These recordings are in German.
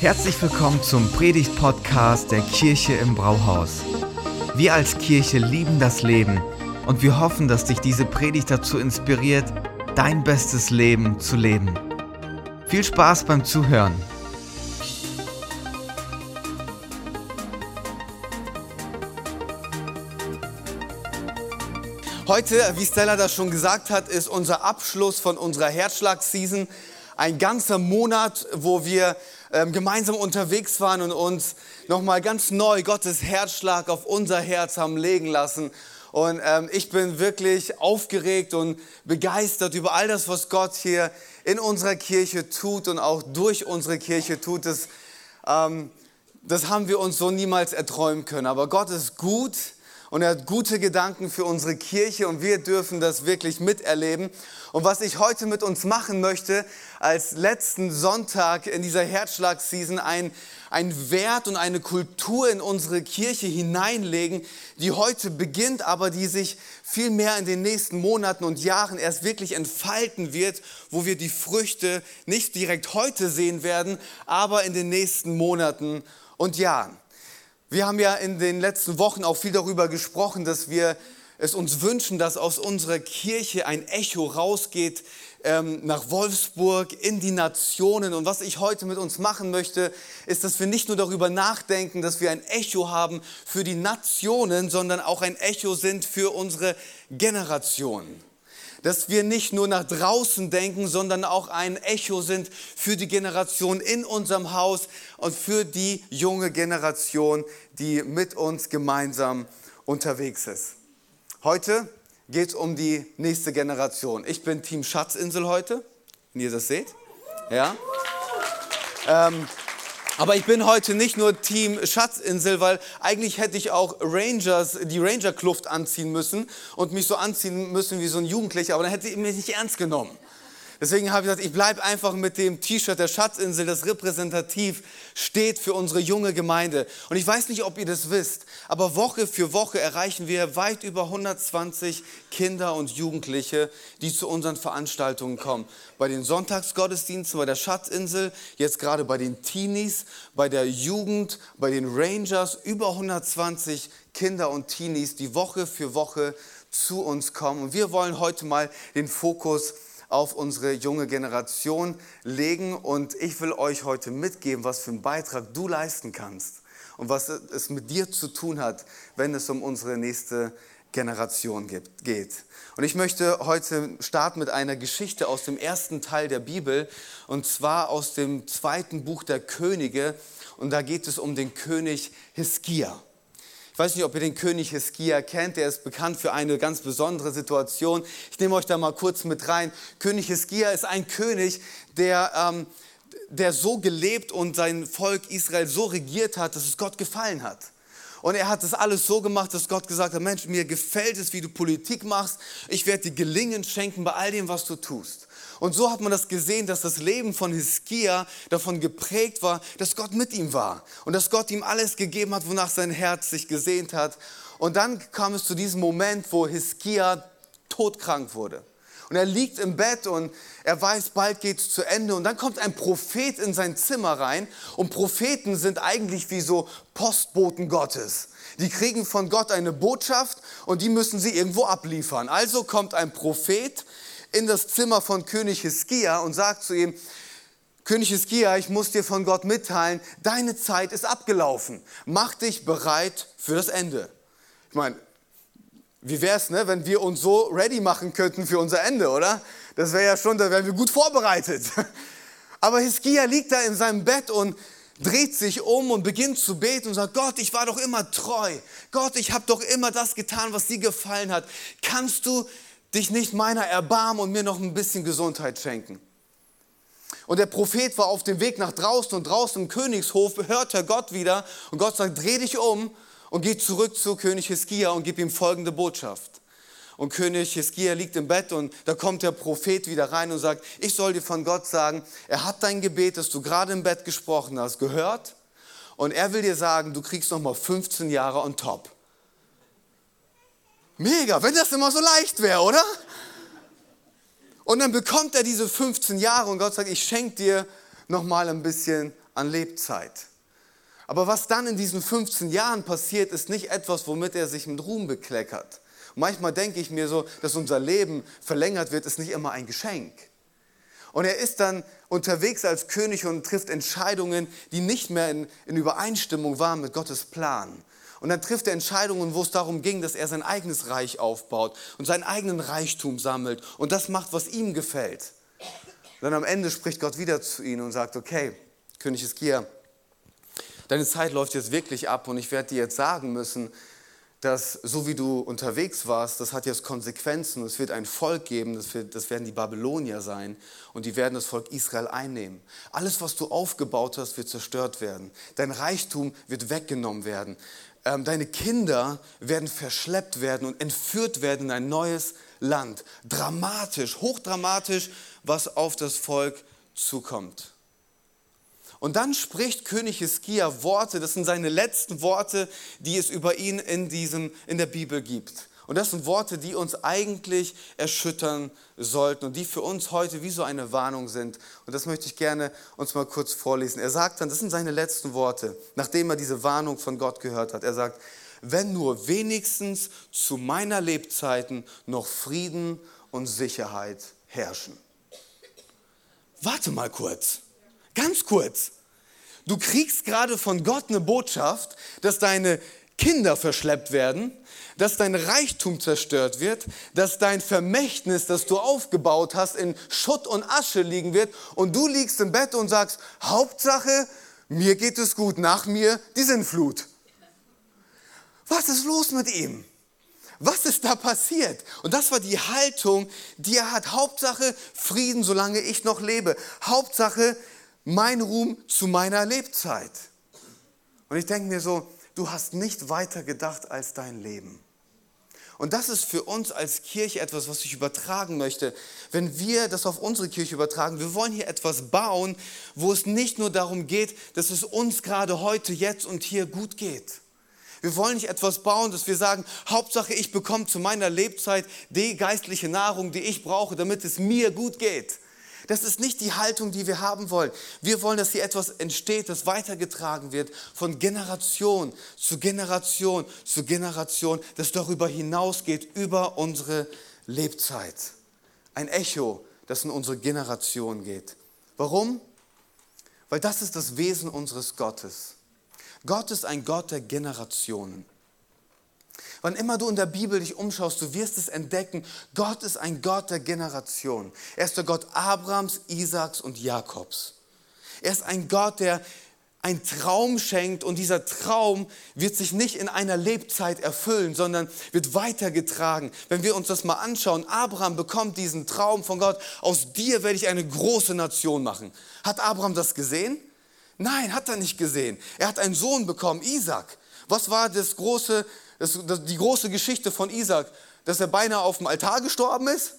Herzlich willkommen zum Predigt-Podcast der Kirche im Brauhaus. Wir als Kirche lieben das Leben und wir hoffen, dass dich diese Predigt dazu inspiriert, dein bestes Leben zu leben. Viel Spaß beim Zuhören. Heute, wie Stella das schon gesagt hat, ist unser Abschluss von unserer Herzschlag-Season. Ein ganzer Monat, wo wir ähm, gemeinsam unterwegs waren und uns nochmal ganz neu Gottes Herzschlag auf unser Herz haben legen lassen. Und ähm, ich bin wirklich aufgeregt und begeistert über all das, was Gott hier in unserer Kirche tut und auch durch unsere Kirche tut. Das, ähm, das haben wir uns so niemals erträumen können. Aber Gott ist gut und er hat gute Gedanken für unsere Kirche und wir dürfen das wirklich miterleben. Und was ich heute mit uns machen möchte, als letzten Sonntag in dieser Herzschlag-Season, ein, ein Wert und eine Kultur in unsere Kirche hineinlegen, die heute beginnt, aber die sich viel mehr in den nächsten Monaten und Jahren erst wirklich entfalten wird, wo wir die Früchte nicht direkt heute sehen werden, aber in den nächsten Monaten und Jahren. Wir haben ja in den letzten Wochen auch viel darüber gesprochen, dass wir es uns wünschen, dass aus unserer Kirche ein Echo rausgeht ähm, nach Wolfsburg, in die Nationen. Und was ich heute mit uns machen möchte, ist, dass wir nicht nur darüber nachdenken, dass wir ein Echo haben für die Nationen, sondern auch ein Echo sind für unsere Generationen dass wir nicht nur nach draußen denken, sondern auch ein Echo sind für die Generation in unserem Haus und für die junge Generation, die mit uns gemeinsam unterwegs ist. Heute geht es um die nächste Generation. Ich bin Team Schatzinsel heute, wenn ihr das seht. Ja. Ähm, aber ich bin heute nicht nur Team Schatzinsel, weil eigentlich hätte ich auch Rangers, die Ranger-Kluft anziehen müssen und mich so anziehen müssen wie so ein Jugendlicher, aber dann hätte ich mich nicht ernst genommen. Deswegen habe ich gesagt, ich bleibe einfach mit dem T-Shirt der Schatzinsel, das repräsentativ steht für unsere junge Gemeinde. Und ich weiß nicht, ob ihr das wisst, aber Woche für Woche erreichen wir weit über 120 Kinder und Jugendliche, die zu unseren Veranstaltungen kommen. Bei den Sonntagsgottesdiensten, bei der Schatzinsel, jetzt gerade bei den Teenies, bei der Jugend, bei den Rangers, über 120 Kinder und Teenies, die Woche für Woche zu uns kommen. Und wir wollen heute mal den Fokus auf unsere junge Generation legen. Und ich will euch heute mitgeben, was für einen Beitrag du leisten kannst und was es mit dir zu tun hat, wenn es um unsere nächste Generation geht. Und ich möchte heute starten mit einer Geschichte aus dem ersten Teil der Bibel, und zwar aus dem zweiten Buch der Könige. Und da geht es um den König Hiskia weiß nicht, ob ihr den König Hiskia kennt, der ist bekannt für eine ganz besondere Situation. Ich nehme euch da mal kurz mit rein. König Hiskia ist ein König, der, ähm, der so gelebt und sein Volk Israel so regiert hat, dass es Gott gefallen hat. Und er hat das alles so gemacht, dass Gott gesagt hat, Mensch, mir gefällt es, wie du Politik machst. Ich werde dir Gelingen schenken bei all dem, was du tust. Und so hat man das gesehen, dass das Leben von Hiskia davon geprägt war, dass Gott mit ihm war und dass Gott ihm alles gegeben hat, wonach sein Herz sich gesehnt hat. Und dann kam es zu diesem Moment, wo Hiskia todkrank wurde. Und er liegt im Bett und er weiß, bald geht es zu Ende. Und dann kommt ein Prophet in sein Zimmer rein. Und Propheten sind eigentlich wie so Postboten Gottes. Die kriegen von Gott eine Botschaft und die müssen sie irgendwo abliefern. Also kommt ein Prophet in das Zimmer von König Hiskia und sagt zu ihm, König Hiskia, ich muss dir von Gott mitteilen, deine Zeit ist abgelaufen. Mach dich bereit für das Ende. Ich meine, wie wäre es, ne, wenn wir uns so ready machen könnten für unser Ende, oder? Das wäre ja schon, da wären wir gut vorbereitet. Aber Hiskia liegt da in seinem Bett und dreht sich um und beginnt zu beten und sagt, Gott, ich war doch immer treu. Gott, ich habe doch immer das getan, was dir gefallen hat. Kannst du dich nicht meiner erbarmen und mir noch ein bisschen Gesundheit schenken. Und der Prophet war auf dem Weg nach draußen und draußen im Königshof hört er Gott wieder und Gott sagt, dreh dich um und geh zurück zu König Hiskia und gib ihm folgende Botschaft. Und König Hiskia liegt im Bett und da kommt der Prophet wieder rein und sagt, ich soll dir von Gott sagen, er hat dein Gebet, das du gerade im Bett gesprochen hast, gehört und er will dir sagen, du kriegst noch mal 15 Jahre on top. Mega, wenn das immer so leicht wäre, oder? Und dann bekommt er diese 15 Jahre und Gott sagt, ich schenke dir noch mal ein bisschen an Lebzeit. Aber was dann in diesen 15 Jahren passiert, ist nicht etwas, womit er sich mit Ruhm bekleckert. Und manchmal denke ich mir so, dass unser Leben verlängert wird, ist nicht immer ein Geschenk. Und er ist dann unterwegs als König und trifft Entscheidungen, die nicht mehr in, in Übereinstimmung waren mit Gottes Plan. Und dann trifft er Entscheidungen, wo es darum ging, dass er sein eigenes Reich aufbaut und seinen eigenen Reichtum sammelt und das macht, was ihm gefällt. Und dann am Ende spricht Gott wieder zu ihm und sagt, okay, König Iskia, deine Zeit läuft jetzt wirklich ab und ich werde dir jetzt sagen müssen, dass so wie du unterwegs warst, das hat jetzt Konsequenzen. Es wird ein Volk geben, das, wird, das, werden die Babylonier sein und die werden das Volk Israel einnehmen. Alles, was du aufgebaut hast, wird zerstört werden. Dein Reichtum wird weggenommen werden. Ähm, deine Kinder werden verschleppt werden und entführt werden in ein neues Land. Dramatisch, hochdramatisch, was auf das Volk zukommt. Und dann spricht König Hiskia Worte, das sind seine letzten Worte, die es über ihn in, diesem, in der Bibel gibt. Und das sind Worte, die uns eigentlich erschüttern sollten und die für uns heute wie so eine Warnung sind. Und das möchte ich gerne uns mal kurz vorlesen. Er sagt dann, das sind seine letzten Worte, nachdem er diese Warnung von Gott gehört hat. Er sagt, wenn nur wenigstens zu meiner Lebzeiten noch Frieden und Sicherheit herrschen. Warte mal kurz. Ganz kurz. Du kriegst gerade von Gott eine Botschaft, dass deine Kinder verschleppt werden, dass dein Reichtum zerstört wird, dass dein Vermächtnis, das du aufgebaut hast, in Schutt und Asche liegen wird und du liegst im Bett und sagst, Hauptsache, mir geht es gut, nach mir die Sintflut. Was ist los mit ihm? Was ist da passiert? Und das war die Haltung, die er hat. Hauptsache Frieden, solange ich noch lebe. Hauptsache mein Ruhm zu meiner Lebzeit. Und ich denke mir so, du hast nicht weiter gedacht als dein Leben. Und das ist für uns als Kirche etwas, was ich übertragen möchte. Wenn wir das auf unsere Kirche übertragen, wir wollen hier etwas bauen, wo es nicht nur darum geht, dass es uns gerade heute, jetzt und hier gut geht. Wir wollen nicht etwas bauen, dass wir sagen, Hauptsache ich bekomme zu meiner Lebzeit die geistliche Nahrung, die ich brauche, damit es mir gut geht. Das ist nicht die Haltung, die wir haben wollen. Wir wollen, dass hier etwas entsteht, das weitergetragen wird von Generation zu Generation zu Generation, das darüber hinausgeht, über unsere Lebzeit. Ein Echo, das in unsere Generation geht. Warum? Weil das ist das Wesen unseres Gottes. Gott ist ein Gott der Generationen. Wann immer du in der Bibel dich umschaust, du wirst es entdecken, Gott ist ein Gott der Generation. Er ist der Gott Abrahams, Isaaks und Jakobs. Er ist ein Gott, der einen Traum schenkt und dieser Traum wird sich nicht in einer Lebzeit erfüllen, sondern wird weitergetragen. Wenn wir uns das mal anschauen, Abraham bekommt diesen Traum von Gott, aus dir werde ich eine große Nation machen. Hat Abraham das gesehen? Nein, hat er nicht gesehen. Er hat einen Sohn bekommen, Isaac. Was war das große das, das, die große Geschichte von Isaac, dass er beinahe auf dem Altar gestorben ist?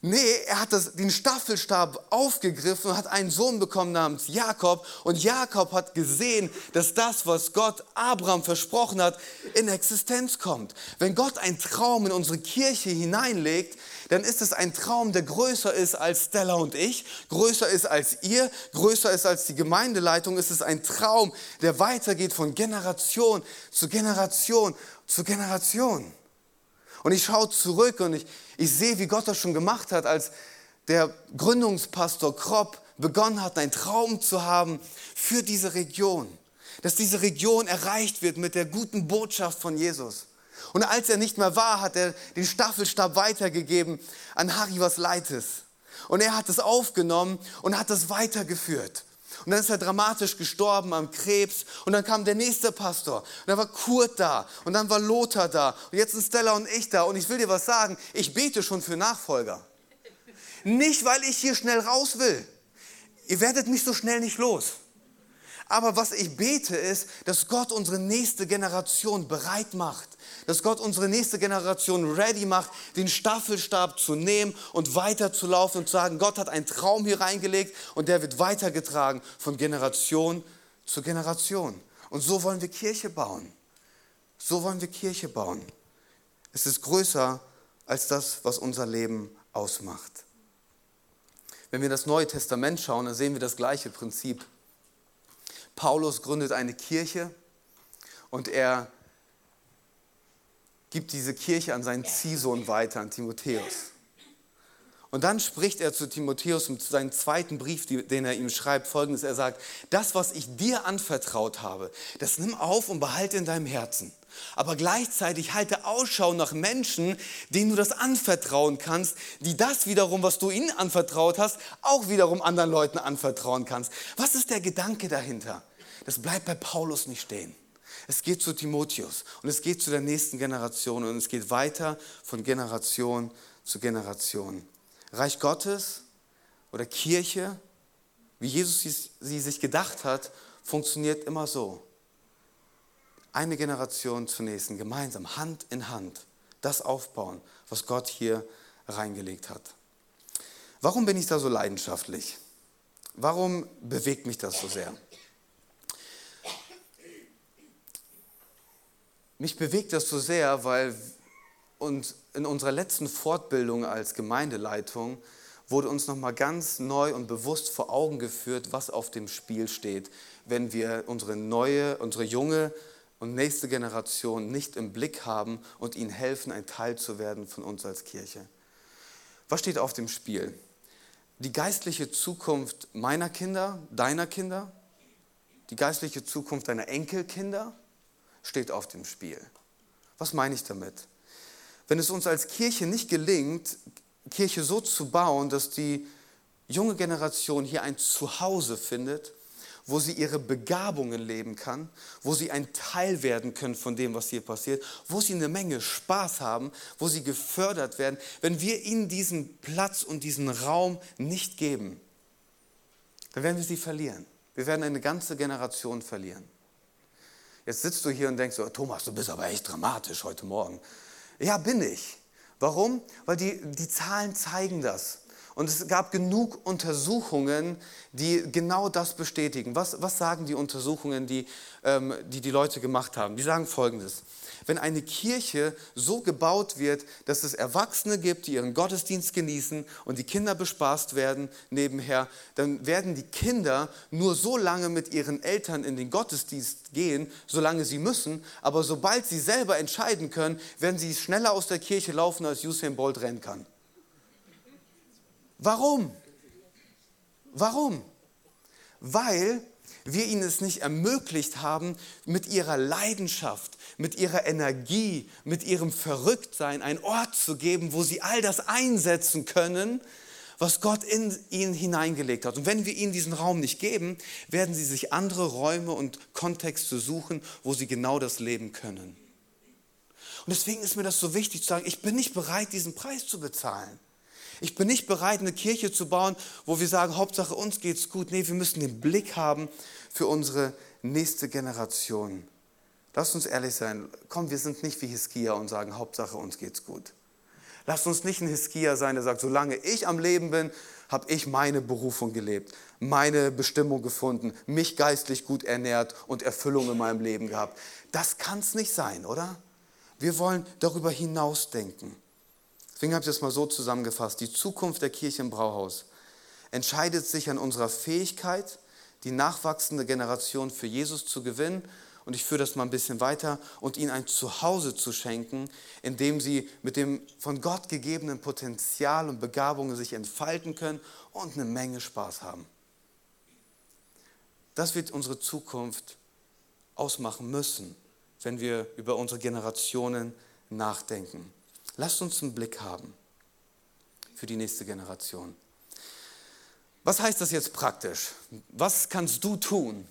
Nee, er hat das, den Staffelstab aufgegriffen und hat einen Sohn bekommen namens Jakob. Und Jakob hat gesehen, dass das, was Gott Abraham versprochen hat, in Existenz kommt. Wenn Gott einen Traum in unsere Kirche hineinlegt, dann ist es ein Traum, der größer ist als Stella und ich, größer ist als ihr, größer ist als die Gemeindeleitung. Es ist ein Traum, der weitergeht von Generation zu Generation zu Generation. Und ich schaue zurück und ich, ich sehe, wie Gott das schon gemacht hat, als der Gründungspastor Kropp begonnen hat, einen Traum zu haben für diese Region. Dass diese Region erreicht wird mit der guten Botschaft von Jesus. Und als er nicht mehr war, hat er den Staffelstab weitergegeben an Harry Leites. Und er hat es aufgenommen und hat es weitergeführt. Und dann ist er dramatisch gestorben am Krebs. Und dann kam der nächste Pastor. Und dann war Kurt da. Und dann war Lothar da. Und jetzt sind Stella und ich da. Und ich will dir was sagen. Ich bete schon für Nachfolger. Nicht, weil ich hier schnell raus will. Ihr werdet mich so schnell nicht los. Aber was ich bete ist, dass Gott unsere nächste Generation bereit macht. Dass Gott unsere nächste Generation ready macht, den Staffelstab zu nehmen und weiterzulaufen und zu sagen, Gott hat einen Traum hier reingelegt und der wird weitergetragen von Generation zu Generation. Und so wollen wir Kirche bauen. So wollen wir Kirche bauen. Es ist größer als das, was unser Leben ausmacht. Wenn wir das Neue Testament schauen, dann sehen wir das gleiche Prinzip Paulus gründet eine Kirche und er gibt diese Kirche an seinen Ziehsohn weiter, an Timotheus. Und dann spricht er zu Timotheus mit seinem zweiten Brief, den er ihm schreibt, folgendes. Er sagt, das, was ich dir anvertraut habe, das nimm auf und behalte in deinem Herzen. Aber gleichzeitig halte Ausschau nach Menschen, denen du das anvertrauen kannst, die das wiederum, was du ihnen anvertraut hast, auch wiederum anderen Leuten anvertrauen kannst. Was ist der Gedanke dahinter? Das bleibt bei Paulus nicht stehen. Es geht zu Timotheus und es geht zu der nächsten Generation und es geht weiter von Generation zu Generation. Reich Gottes oder Kirche, wie Jesus sie sich gedacht hat, funktioniert immer so. Eine Generation zur nächsten, gemeinsam, Hand in Hand, das aufbauen, was Gott hier reingelegt hat. Warum bin ich da so leidenschaftlich? Warum bewegt mich das so sehr? Mich bewegt das so sehr, weil uns in unserer letzten Fortbildung als Gemeindeleitung wurde uns nochmal ganz neu und bewusst vor Augen geführt, was auf dem Spiel steht, wenn wir unsere neue, unsere junge und nächste Generation nicht im Blick haben und ihnen helfen, ein Teil zu werden von uns als Kirche. Was steht auf dem Spiel? Die geistliche Zukunft meiner Kinder, deiner Kinder, die geistliche Zukunft deiner Enkelkinder steht auf dem Spiel. Was meine ich damit? Wenn es uns als Kirche nicht gelingt, Kirche so zu bauen, dass die junge Generation hier ein Zuhause findet, wo sie ihre Begabungen leben kann, wo sie ein Teil werden können von dem, was hier passiert, wo sie eine Menge Spaß haben, wo sie gefördert werden, wenn wir ihnen diesen Platz und diesen Raum nicht geben, dann werden wir sie verlieren. Wir werden eine ganze Generation verlieren. Jetzt sitzt du hier und denkst, oh, Thomas, du bist aber echt dramatisch heute Morgen. Ja, bin ich. Warum? Weil die, die Zahlen zeigen das. Und es gab genug Untersuchungen, die genau das bestätigen. Was, was sagen die Untersuchungen, die, ähm, die die Leute gemacht haben? Die sagen Folgendes. Wenn eine Kirche so gebaut wird, dass es Erwachsene gibt, die ihren Gottesdienst genießen und die Kinder bespaßt werden nebenher, dann werden die Kinder nur so lange mit ihren Eltern in den Gottesdienst gehen, solange sie müssen. Aber sobald sie selber entscheiden können, werden sie schneller aus der Kirche laufen, als Usain Bolt rennen kann. Warum? Warum? Weil wir ihnen es nicht ermöglicht haben, mit ihrer Leidenschaft, mit ihrer Energie, mit ihrem Verrücktsein einen Ort zu geben, wo sie all das einsetzen können, was Gott in ihnen hineingelegt hat. Und wenn wir ihnen diesen Raum nicht geben, werden sie sich andere Räume und Kontexte suchen, wo sie genau das leben können. Und deswegen ist mir das so wichtig zu sagen, ich bin nicht bereit, diesen Preis zu bezahlen. Ich bin nicht bereit, eine Kirche zu bauen, wo wir sagen, Hauptsache uns geht's gut. Nee, wir müssen den Blick haben für unsere nächste Generation. Lass uns ehrlich sein. Komm, wir sind nicht wie Hiskia und sagen, Hauptsache uns geht's gut. Lass uns nicht ein Hiskia sein, der sagt, solange ich am Leben bin, habe ich meine Berufung gelebt, meine Bestimmung gefunden, mich geistlich gut ernährt und Erfüllung in meinem Leben gehabt. Das kann es nicht sein, oder? Wir wollen darüber hinausdenken. Deswegen habe ich das mal so zusammengefasst. Die Zukunft der Kirche im Brauhaus entscheidet sich an unserer Fähigkeit, die nachwachsende Generation für Jesus zu gewinnen. Und ich führe das mal ein bisschen weiter und ihnen ein Zuhause zu schenken, in dem sie mit dem von Gott gegebenen Potenzial und Begabungen sich entfalten können und eine Menge Spaß haben. Das wird unsere Zukunft ausmachen müssen, wenn wir über unsere Generationen nachdenken. Lasst uns einen Blick haben für die nächste Generation. Was heißt das jetzt praktisch? Was kannst du tun,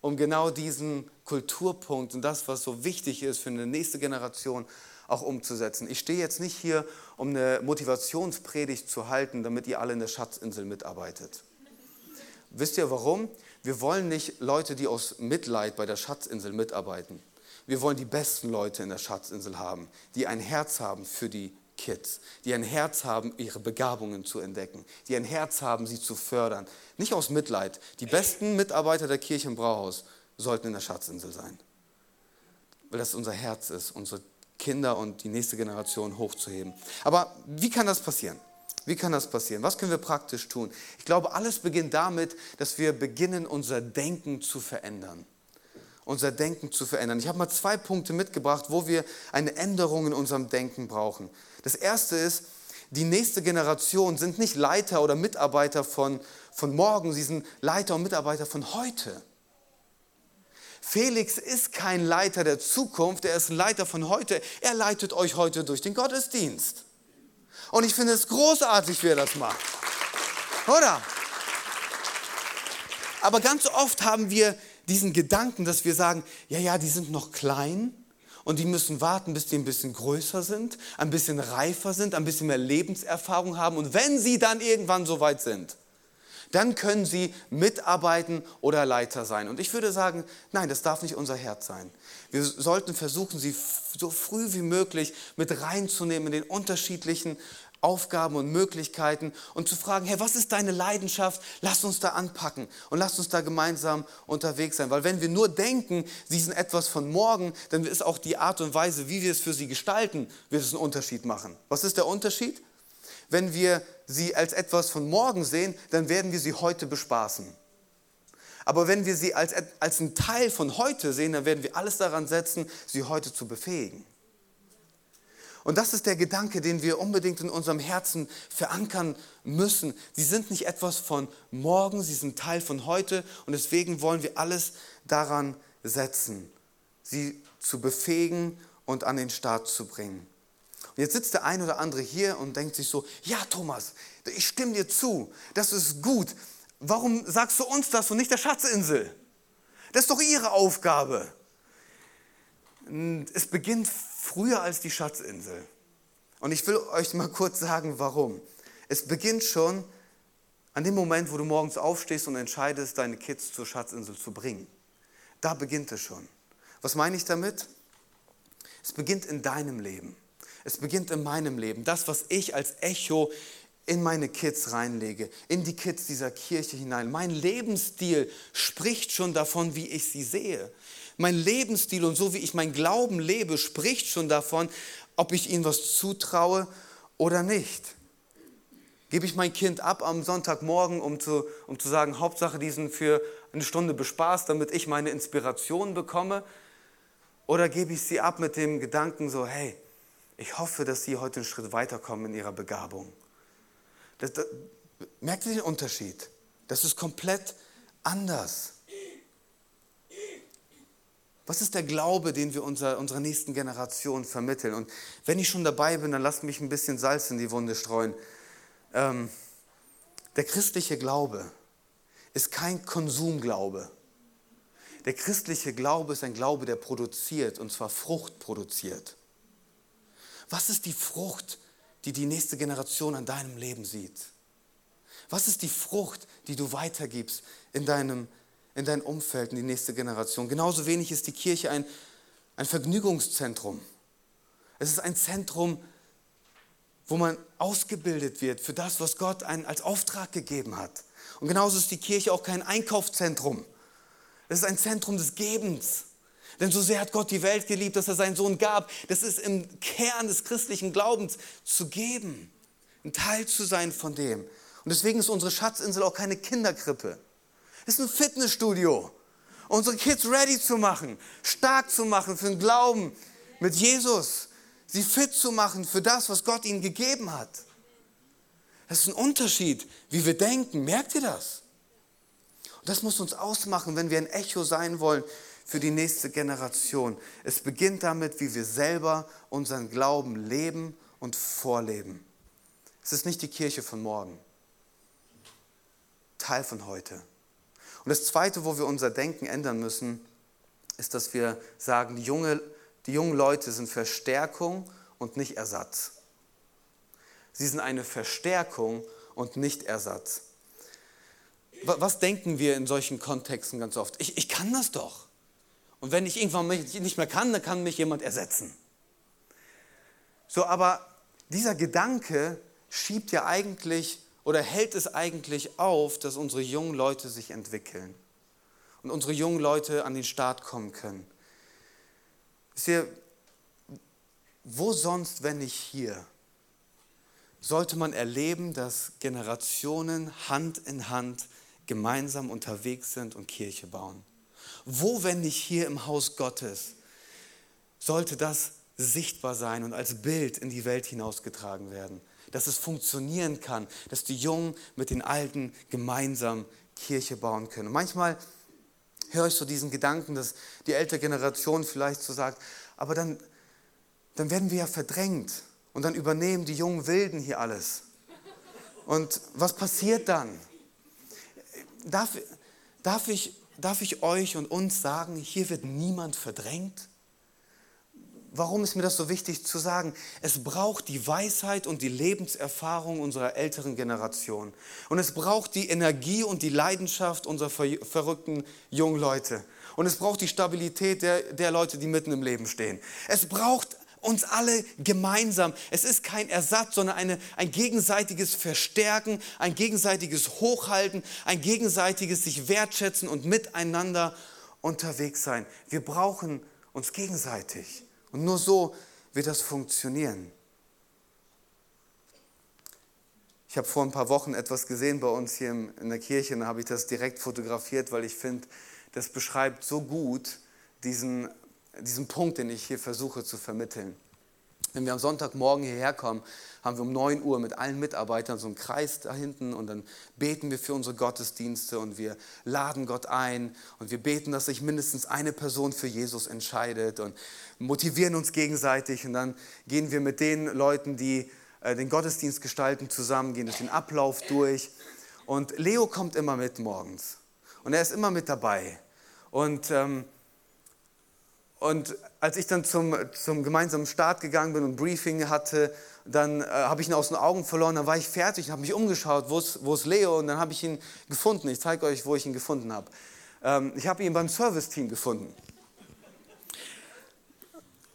um genau diesen Kulturpunkt und das, was so wichtig ist für eine nächste Generation, auch umzusetzen? Ich stehe jetzt nicht hier, um eine Motivationspredigt zu halten, damit ihr alle in der Schatzinsel mitarbeitet. Wisst ihr warum? Wir wollen nicht Leute, die aus Mitleid bei der Schatzinsel mitarbeiten. Wir wollen die besten Leute in der Schatzinsel haben, die ein Herz haben für die Kids, die ein Herz haben, ihre Begabungen zu entdecken, die ein Herz haben, sie zu fördern. Nicht aus Mitleid. Die besten Mitarbeiter der Kirche im Brauhaus sollten in der Schatzinsel sein. Weil das unser Herz ist, unsere Kinder und die nächste Generation hochzuheben. Aber wie kann das passieren? Wie kann das passieren? Was können wir praktisch tun? Ich glaube, alles beginnt damit, dass wir beginnen, unser Denken zu verändern. Unser Denken zu verändern. Ich habe mal zwei Punkte mitgebracht, wo wir eine Änderung in unserem Denken brauchen. Das erste ist, die nächste Generation sind nicht Leiter oder Mitarbeiter von, von morgen, sie sind Leiter und Mitarbeiter von heute. Felix ist kein Leiter der Zukunft, er ist ein Leiter von heute. Er leitet euch heute durch den Gottesdienst. Und ich finde es großartig, wie er das macht. Oder? Aber ganz oft haben wir diesen Gedanken, dass wir sagen, ja, ja, die sind noch klein und die müssen warten, bis die ein bisschen größer sind, ein bisschen reifer sind, ein bisschen mehr Lebenserfahrung haben. Und wenn sie dann irgendwann so weit sind, dann können sie mitarbeiten oder Leiter sein. Und ich würde sagen, nein, das darf nicht unser Herz sein. Wir sollten versuchen, sie so früh wie möglich mit reinzunehmen in den unterschiedlichen Aufgaben und Möglichkeiten und zu fragen, hey, was ist deine Leidenschaft? Lass uns da anpacken und lass uns da gemeinsam unterwegs sein. Weil wenn wir nur denken, sie sind etwas von morgen, dann ist auch die Art und Weise, wie wir es für sie gestalten, wird es einen Unterschied machen. Was ist der Unterschied? Wenn wir sie als etwas von morgen sehen, dann werden wir sie heute bespaßen. Aber wenn wir sie als, als einen Teil von heute sehen, dann werden wir alles daran setzen, sie heute zu befähigen. Und das ist der Gedanke, den wir unbedingt in unserem Herzen verankern müssen. Sie sind nicht etwas von morgen, sie sind Teil von heute und deswegen wollen wir alles daran setzen, sie zu befähigen und an den Start zu bringen. Und jetzt sitzt der ein oder andere hier und denkt sich so, ja Thomas, ich stimme dir zu, das ist gut. Warum sagst du uns das und nicht der Schatzinsel? Das ist doch ihre Aufgabe. Es beginnt früher als die Schatzinsel. Und ich will euch mal kurz sagen, warum. Es beginnt schon an dem Moment, wo du morgens aufstehst und entscheidest, deine Kids zur Schatzinsel zu bringen. Da beginnt es schon. Was meine ich damit? Es beginnt in deinem Leben. Es beginnt in meinem Leben. Das, was ich als Echo in meine Kids reinlege, in die Kids dieser Kirche hinein. Mein Lebensstil spricht schon davon, wie ich sie sehe. Mein Lebensstil und so wie ich mein Glauben lebe, spricht schon davon, ob ich ihnen was zutraue oder nicht. Gebe ich mein Kind ab am Sonntagmorgen, um zu, um zu sagen, Hauptsache, die sind für eine Stunde bespaßt, damit ich meine Inspiration bekomme? Oder gebe ich sie ab mit dem Gedanken so, hey, ich hoffe, dass sie heute einen Schritt weiterkommen in ihrer Begabung? Das, das, merkt ihr den Unterschied? Das ist komplett anders. Was ist der Glaube, den wir unserer, unserer nächsten Generation vermitteln? Und wenn ich schon dabei bin, dann lasst mich ein bisschen Salz in die Wunde streuen. Ähm, der christliche Glaube ist kein Konsumglaube. Der christliche Glaube ist ein Glaube, der produziert, und zwar Frucht produziert. Was ist die Frucht, die die nächste Generation an deinem Leben sieht? Was ist die Frucht, die du weitergibst in deinem Leben? In dein Umfeld, in die nächste Generation. Genauso wenig ist die Kirche ein, ein Vergnügungszentrum. Es ist ein Zentrum, wo man ausgebildet wird für das, was Gott einen als Auftrag gegeben hat. Und genauso ist die Kirche auch kein Einkaufszentrum. Es ist ein Zentrum des Gebens. Denn so sehr hat Gott die Welt geliebt, dass er seinen Sohn gab. Das ist im Kern des christlichen Glaubens zu geben, ein Teil zu sein von dem. Und deswegen ist unsere Schatzinsel auch keine Kinderkrippe. Es ist ein Fitnessstudio. Unsere Kids ready zu machen, stark zu machen für den Glauben mit Jesus, sie fit zu machen für das, was Gott ihnen gegeben hat. Das ist ein Unterschied, wie wir denken. Merkt ihr das? Und das muss uns ausmachen, wenn wir ein Echo sein wollen für die nächste Generation. Es beginnt damit, wie wir selber unseren Glauben leben und vorleben. Es ist nicht die Kirche von morgen, Teil von heute. Und das Zweite, wo wir unser Denken ändern müssen, ist, dass wir sagen, die, junge, die jungen Leute sind Verstärkung und nicht Ersatz. Sie sind eine Verstärkung und nicht Ersatz. Was denken wir in solchen Kontexten ganz oft? Ich, ich kann das doch. Und wenn ich irgendwann nicht mehr kann, dann kann mich jemand ersetzen. So, aber dieser Gedanke schiebt ja eigentlich oder hält es eigentlich auf, dass unsere jungen Leute sich entwickeln und unsere jungen Leute an den Start kommen können? Wisst ihr, wo sonst, wenn nicht hier? sollte man erleben, dass Generationen Hand in Hand gemeinsam unterwegs sind und Kirche bauen. Wo, wenn nicht hier im Haus Gottes, sollte das sichtbar sein und als Bild in die Welt hinausgetragen werden? Dass es funktionieren kann, dass die Jungen mit den Alten gemeinsam Kirche bauen können. Manchmal höre ich so diesen Gedanken, dass die ältere Generation vielleicht so sagt, aber dann, dann werden wir ja verdrängt und dann übernehmen die jungen Wilden hier alles. Und was passiert dann? Darf, darf, ich, darf ich euch und uns sagen, hier wird niemand verdrängt? Warum ist mir das so wichtig zu sagen? Es braucht die Weisheit und die Lebenserfahrung unserer älteren Generation. Und es braucht die Energie und die Leidenschaft unserer verrückten jungen Leute. Und es braucht die Stabilität der, der Leute, die mitten im Leben stehen. Es braucht uns alle gemeinsam. Es ist kein Ersatz, sondern eine, ein gegenseitiges Verstärken, ein gegenseitiges Hochhalten, ein gegenseitiges sich wertschätzen und miteinander unterwegs sein. Wir brauchen uns gegenseitig. Und nur so wird das funktionieren. Ich habe vor ein paar Wochen etwas gesehen bei uns hier in der Kirche und da habe ich das direkt fotografiert, weil ich finde, das beschreibt so gut diesen, diesen Punkt, den ich hier versuche zu vermitteln. Wenn wir am Sonntagmorgen hierher kommen, haben wir um 9 Uhr mit allen Mitarbeitern so einen Kreis da hinten und dann beten wir für unsere Gottesdienste und wir laden Gott ein und wir beten, dass sich mindestens eine Person für Jesus entscheidet und motivieren uns gegenseitig und dann gehen wir mit den Leuten, die äh, den Gottesdienst gestalten, zusammen, gehen durch den Ablauf durch und Leo kommt immer mit morgens und er ist immer mit dabei und ähm, und als ich dann zum, zum gemeinsamen Start gegangen bin und Briefing hatte, dann äh, habe ich ihn aus den Augen verloren, dann war ich fertig und habe mich umgeschaut, wo ist, Leo? Und dann habe ich ihn gefunden. Ich zeige euch, wo ich ihn gefunden habe. Ähm, ich habe ihn beim Service-Team gefunden.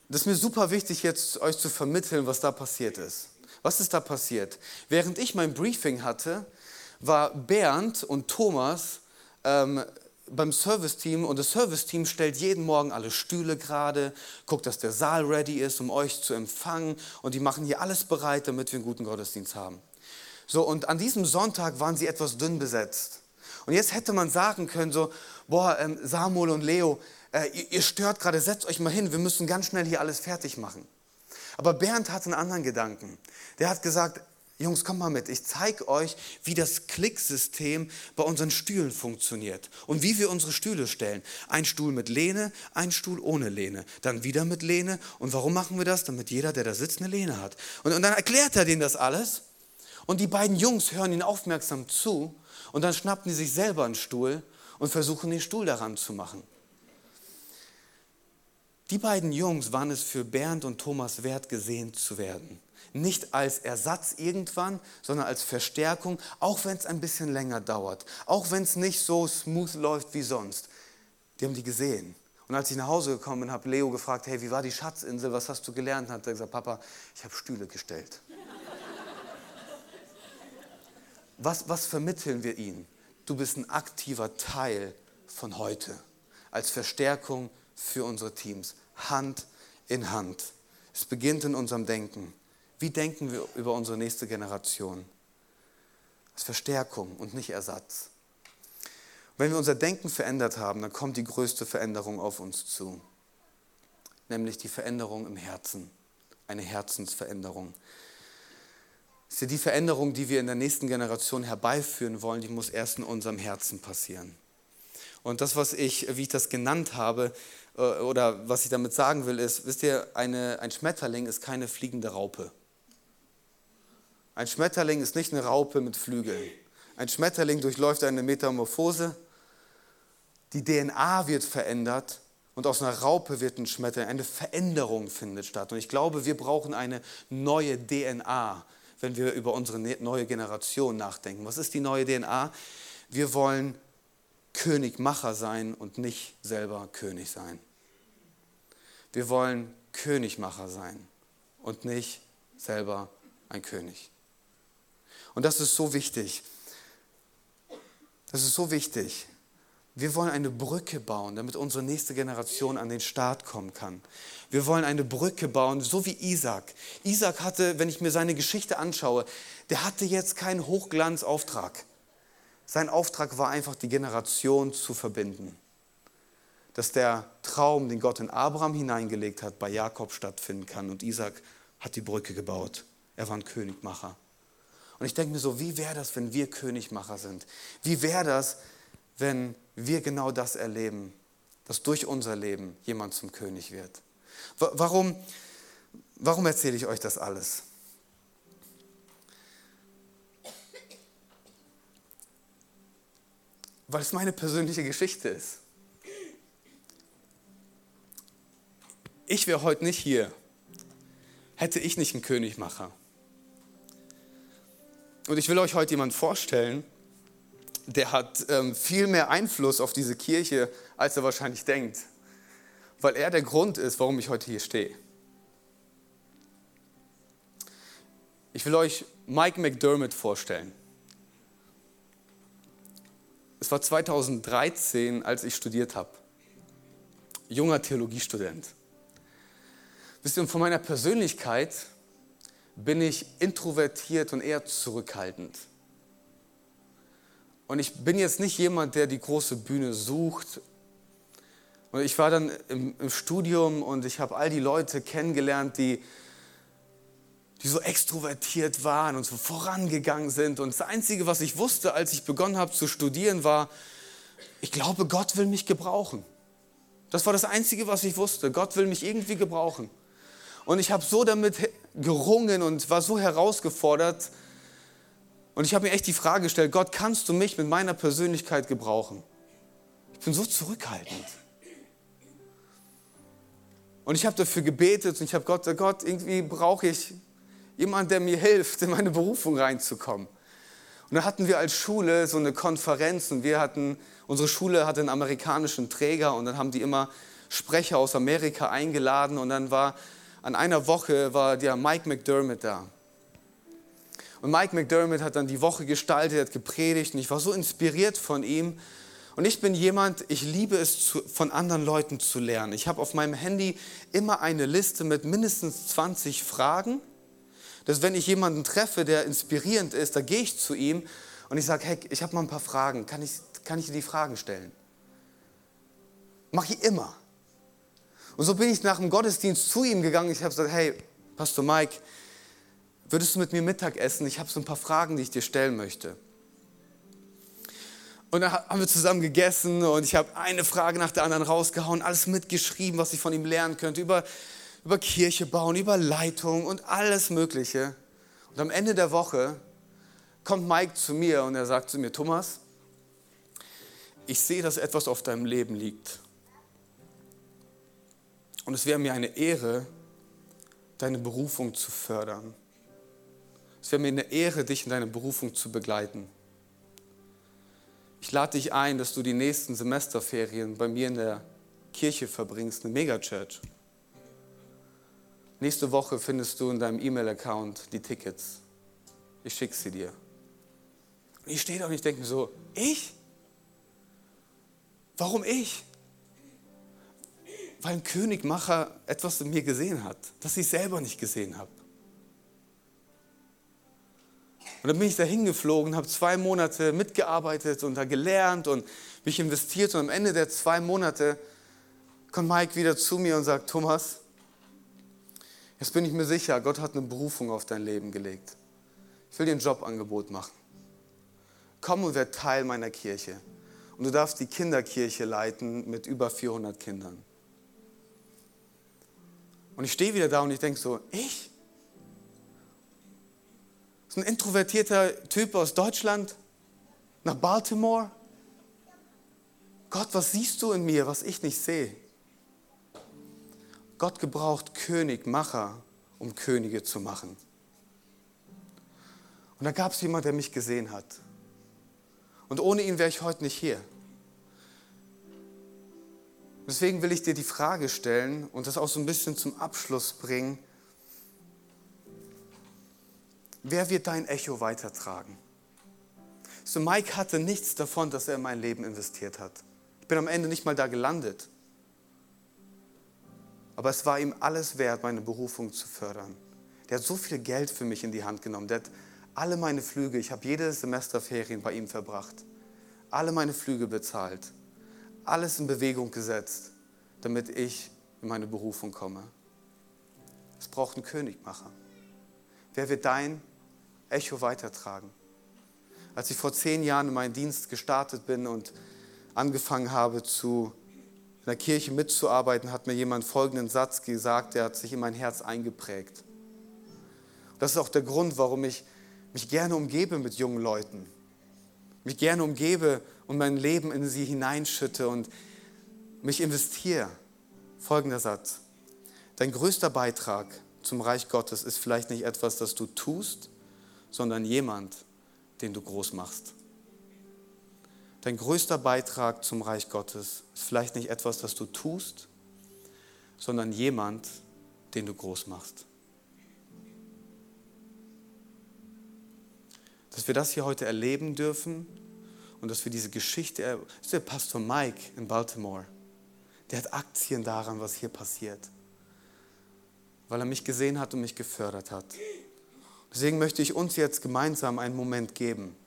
Das ist mir super wichtig, jetzt euch zu vermitteln, was da passiert ist. Was ist da passiert? Während ich mein Briefing hatte, war Bernd und Thomas ähm, beim Serviceteam und das Serviceteam stellt jeden Morgen alle Stühle gerade, guckt, dass der Saal ready ist, um euch zu empfangen und die machen hier alles bereit, damit wir einen guten Gottesdienst haben. So, und an diesem Sonntag waren sie etwas dünn besetzt. Und jetzt hätte man sagen können, so, boah, ähm, Samuel und Leo, äh, ihr, ihr stört gerade, setzt euch mal hin, wir müssen ganz schnell hier alles fertig machen. Aber Bernd hat einen anderen Gedanken. Der hat gesagt, Jungs, kommt mal mit. Ich zeige euch, wie das Klicksystem bei unseren Stühlen funktioniert und wie wir unsere Stühle stellen. Ein Stuhl mit Lehne, ein Stuhl ohne Lehne, dann wieder mit Lehne. Und warum machen wir das? Damit jeder, der da sitzt, eine Lehne hat. Und, und dann erklärt er denen das alles. Und die beiden Jungs hören ihn aufmerksam zu. Und dann schnappen die sich selber einen Stuhl und versuchen, den Stuhl daran zu machen. Die beiden Jungs waren es für Bernd und Thomas wert, gesehen zu werden nicht als Ersatz irgendwann, sondern als Verstärkung, auch wenn es ein bisschen länger dauert, auch wenn es nicht so smooth läuft wie sonst. Die haben die gesehen. Und als ich nach Hause gekommen bin, habe Leo gefragt, hey, wie war die Schatzinsel, was hast du gelernt? Und hat er gesagt, Papa, ich habe Stühle gestellt. Was, was vermitteln wir ihnen? Du bist ein aktiver Teil von heute, als Verstärkung für unsere Teams, Hand in Hand. Es beginnt in unserem Denken. Wie denken wir über unsere nächste Generation? Als Verstärkung und nicht Ersatz. Wenn wir unser Denken verändert haben, dann kommt die größte Veränderung auf uns zu, nämlich die Veränderung im Herzen, eine Herzensveränderung. Das ist die Veränderung, die wir in der nächsten Generation herbeiführen wollen, die muss erst in unserem Herzen passieren. Und das, was ich, wie ich das genannt habe, äh, oder was ich damit sagen will, ist, wisst ihr, eine, ein Schmetterling ist keine fliegende Raupe. Ein Schmetterling ist nicht eine Raupe mit Flügeln. Ein Schmetterling durchläuft eine Metamorphose. Die DNA wird verändert und aus einer Raupe wird ein Schmetterling. Eine Veränderung findet statt. Und ich glaube, wir brauchen eine neue DNA, wenn wir über unsere ne-, neue Generation nachdenken. Was ist die neue DNA? Wir wollen Königmacher sein und nicht selber König sein. Wir wollen Königmacher sein und nicht selber ein König. Und das ist so wichtig. Das ist so wichtig, Wir wollen eine Brücke bauen, damit unsere nächste Generation an den Start kommen kann. Wir wollen eine Brücke bauen, so wie Isaac. Isaac hatte, wenn ich mir seine Geschichte anschaue, der hatte jetzt keinen Hochglanzauftrag. Sein Auftrag war einfach, die Generation zu verbinden. Dass der Traum, den Gott in Abraham hineingelegt hat, bei Jakob stattfinden kann. Und Isaac hat die Brücke gebaut. Er war ein Königmacher. Und ich denke mir so, wie wäre das, wenn wir Königmacher sind? Wie wäre das, wenn wir genau das erleben, dass durch unser Leben jemand zum König wird? Warum, warum erzähle ich euch das alles? Weil es meine persönliche Geschichte ist. Ich wäre heute nicht hier, hätte ich nicht einen Königmacher. Und ich will euch heute jemanden vorstellen, der hat ähm, viel mehr Einfluss auf diese Kirche, als er wahrscheinlich denkt. Weil er der Grund ist, warum ich heute hier stehe. Ich will euch Mike McDermott vorstellen. Es war 2013, als ich studiert habe. Junger Theologiestudent. Wisst ihr, von meiner Persönlichkeit bin ich introvertiert und eher zurückhaltend. Und ich bin jetzt nicht jemand, der die große Bühne sucht. Und ich war dann im, im Studium und ich habe all die Leute kennengelernt, die, die so extrovertiert waren und so vorangegangen sind. Und das Einzige, was ich wusste, als ich begonnen habe zu studieren, war, ich glaube, Gott will mich gebrauchen. Das war das Einzige, was ich wusste. Gott will mich irgendwie gebrauchen. Und ich habe so damit gerungen und war so herausgefordert. Und ich habe mir echt die Frage gestellt, Gott, kannst du mich mit meiner Persönlichkeit gebrauchen? Ich bin so zurückhaltend. Und ich habe dafür gebetet und ich habe Gott, Gott, irgendwie brauche ich jemanden, der mir hilft, in meine Berufung reinzukommen. Und da hatten wir als Schule so eine Konferenz und wir hatten, unsere Schule hatte einen amerikanischen Träger und dann haben die immer Sprecher aus Amerika eingeladen und dann war an einer Woche war der Mike McDermott da. Und Mike McDermott hat dann die Woche gestaltet, hat gepredigt und ich war so inspiriert von ihm. Und ich bin jemand, ich liebe es, zu, von anderen Leuten zu lernen. Ich habe auf meinem Handy immer eine Liste mit mindestens 20 Fragen, dass wenn ich jemanden treffe, der inspirierend ist, da gehe ich zu ihm und ich sage, hey, ich habe mal ein paar Fragen, kann ich, kann ich dir die Fragen stellen? Mache ich immer. Und so bin ich nach dem Gottesdienst zu ihm gegangen. Ich habe gesagt, hey, Pastor Mike, würdest du mit mir Mittag essen? Ich habe so ein paar Fragen, die ich dir stellen möchte. Und dann haben wir zusammen gegessen und ich habe eine Frage nach der anderen rausgehauen, alles mitgeschrieben, was ich von ihm lernen könnte, über, über Kirche bauen, über Leitung und alles Mögliche. Und am Ende der Woche kommt Mike zu mir und er sagt zu mir, Thomas, ich sehe, dass etwas auf deinem Leben liegt. Und es wäre mir eine Ehre, deine Berufung zu fördern. Es wäre mir eine Ehre, dich in deiner Berufung zu begleiten. Ich lade dich ein, dass du die nächsten Semesterferien bei mir in der Kirche verbringst, eine Megachurch. Nächste Woche findest du in deinem E-Mail-Account die Tickets. Ich schicke sie dir. Und ich stehe da und ich denke mir so, ich? Warum ich? weil ein Königmacher etwas in mir gesehen hat, das ich selber nicht gesehen habe. Und dann bin ich da hingeflogen, habe zwei Monate mitgearbeitet und da gelernt und mich investiert. Und am Ende der zwei Monate kommt Mike wieder zu mir und sagt, Thomas, jetzt bin ich mir sicher, Gott hat eine Berufung auf dein Leben gelegt. Ich will dir ein Jobangebot machen. Komm und werd Teil meiner Kirche. Und du darfst die Kinderkirche leiten mit über 400 Kindern. Und ich stehe wieder da und ich denke so, ich? So ein introvertierter Typ aus Deutschland nach Baltimore? Gott, was siehst du in mir, was ich nicht sehe? Gott gebraucht König, Macher, um Könige zu machen. Und da gab es jemand, der mich gesehen hat. Und ohne ihn wäre ich heute nicht hier. Deswegen will ich dir die Frage stellen und das auch so ein bisschen zum Abschluss bringen. Wer wird dein Echo weitertragen? So, Mike hatte nichts davon, dass er in mein Leben investiert hat. bin am Ende nicht mal da gelandet. Aber es war ihm alles wert, meine Berufung zu fördern. Der hat so viel Geld für mich in die Hand genommen. Der hat alle meine Flüge, ich habe jedes Semester Ferien bei ihm verbracht, alle meine Flüge bezahlt, alles in Bewegung gesetzt, damit ich in meine Berufung komme. Es braucht einen Königmacher. Wer wird dein Echo weitertragen? Als ich vor zehn Jahren in meinen Dienst gestartet bin und angefangen habe, zu, der Kirche mitzuarbeiten, hat mir jemand folgenden Satz gesagt, der hat sich in mein Herz eingeprägt. Das ist auch der Grund, warum ich mich gerne umgebe mit jungen Leuten, mich gerne umgebe und mein Leben in sie hineinschütte und mich investiere. Folgender Satz. Dein größter Beitrag zum Reich Gottes ist vielleicht nicht etwas, das du tust, sondern jemand, den du groß machst. Dein größter Beitrag zum Reich Gottes ist vielleicht nicht etwas, das du tust, sondern jemand, den du groß machst. Dass wir das hier heute erleben dürfen und dass wir diese Geschichte, das ist der Pastor Mike in Baltimore, der hat Aktien daran, was hier passiert, weil er mich gesehen hat und mich gefördert hat. Deswegen möchte ich uns jetzt gemeinsam einen Moment geben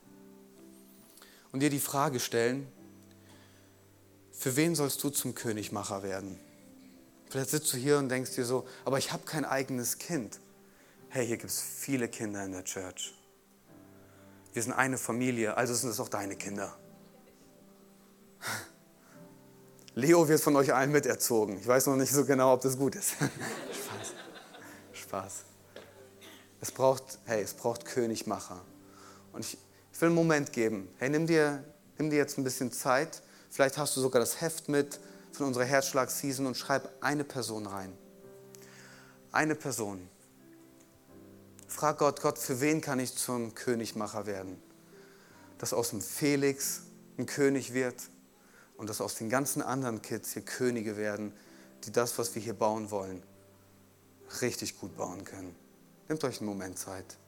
und dir die Frage stellen, für wen sollst du zum Königmacher werden? Vielleicht sitzt du hier und denkst dir so, aber ich habe kein eigenes Kind. Hey, hier gibt es viele Kinder in der Church. Wir sind eine Familie, also sind es auch deine Kinder. Leo wird von euch allen miterzogen. Ich weiß noch nicht so genau, ob das gut ist. Spaß. Spaß. Es braucht, hey, es braucht Königmacher. Und ich, will einen Moment geben. Hey, nimm dir, nimm dir jetzt ein bisschen Zeit. Vielleicht hast du sogar das Heft mit von unserer Herzschlag-Season und schreib eine Person rein. Eine Person. Frag Gott, Gott, für wen kann ich zum Königmacher werden? Dass aus dem Felix ein König wird und dass aus den ganzen anderen Kids hier Könige werden, die das, was wir hier bauen wollen, richtig gut bauen können. Nehmt euch einen Moment Zeit.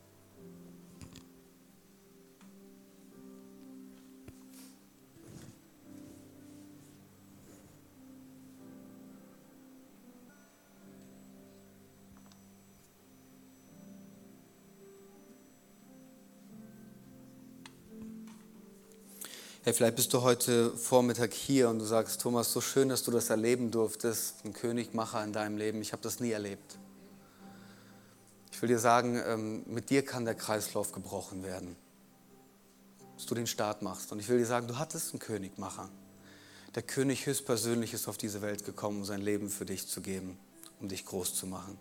Hey, vielleicht bist du heute Vormittag hier und du sagst, Thomas, so schön, dass du das erleben durftest, ein Königmacher in deinem Leben. Ich habe das nie erlebt. Ich will dir sagen, ähm, mit dir kann der Kreislauf gebrochen werden, dass du den Start machst. Und ich will dir sagen, du hattest einen Königmacher. Der König höchstpersönlich ist auf diese Welt gekommen, um sein Leben für dich zu geben, um dich groß zu machen.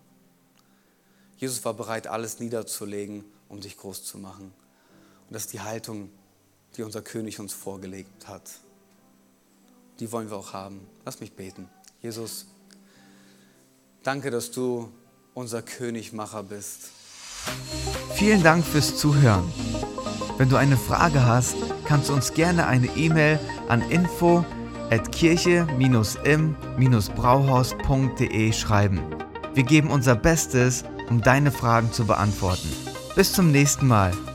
Jesus war bereit, alles niederzulegen, um dich groß zu machen. Und das ist die Haltung, die unser König uns vorgelegt hat. Die wollen wir auch haben. Lass mich beten. Jesus, danke, dass du unser Königmacher bist. Vielen Dank fürs Zuhören. Wenn du eine Frage hast, kannst du uns gerne eine E-Mail an info at kirche-im-brauhaus.de schreiben. Wir geben unser Bestes, um deine Fragen zu beantworten. Bis zum nächsten Mal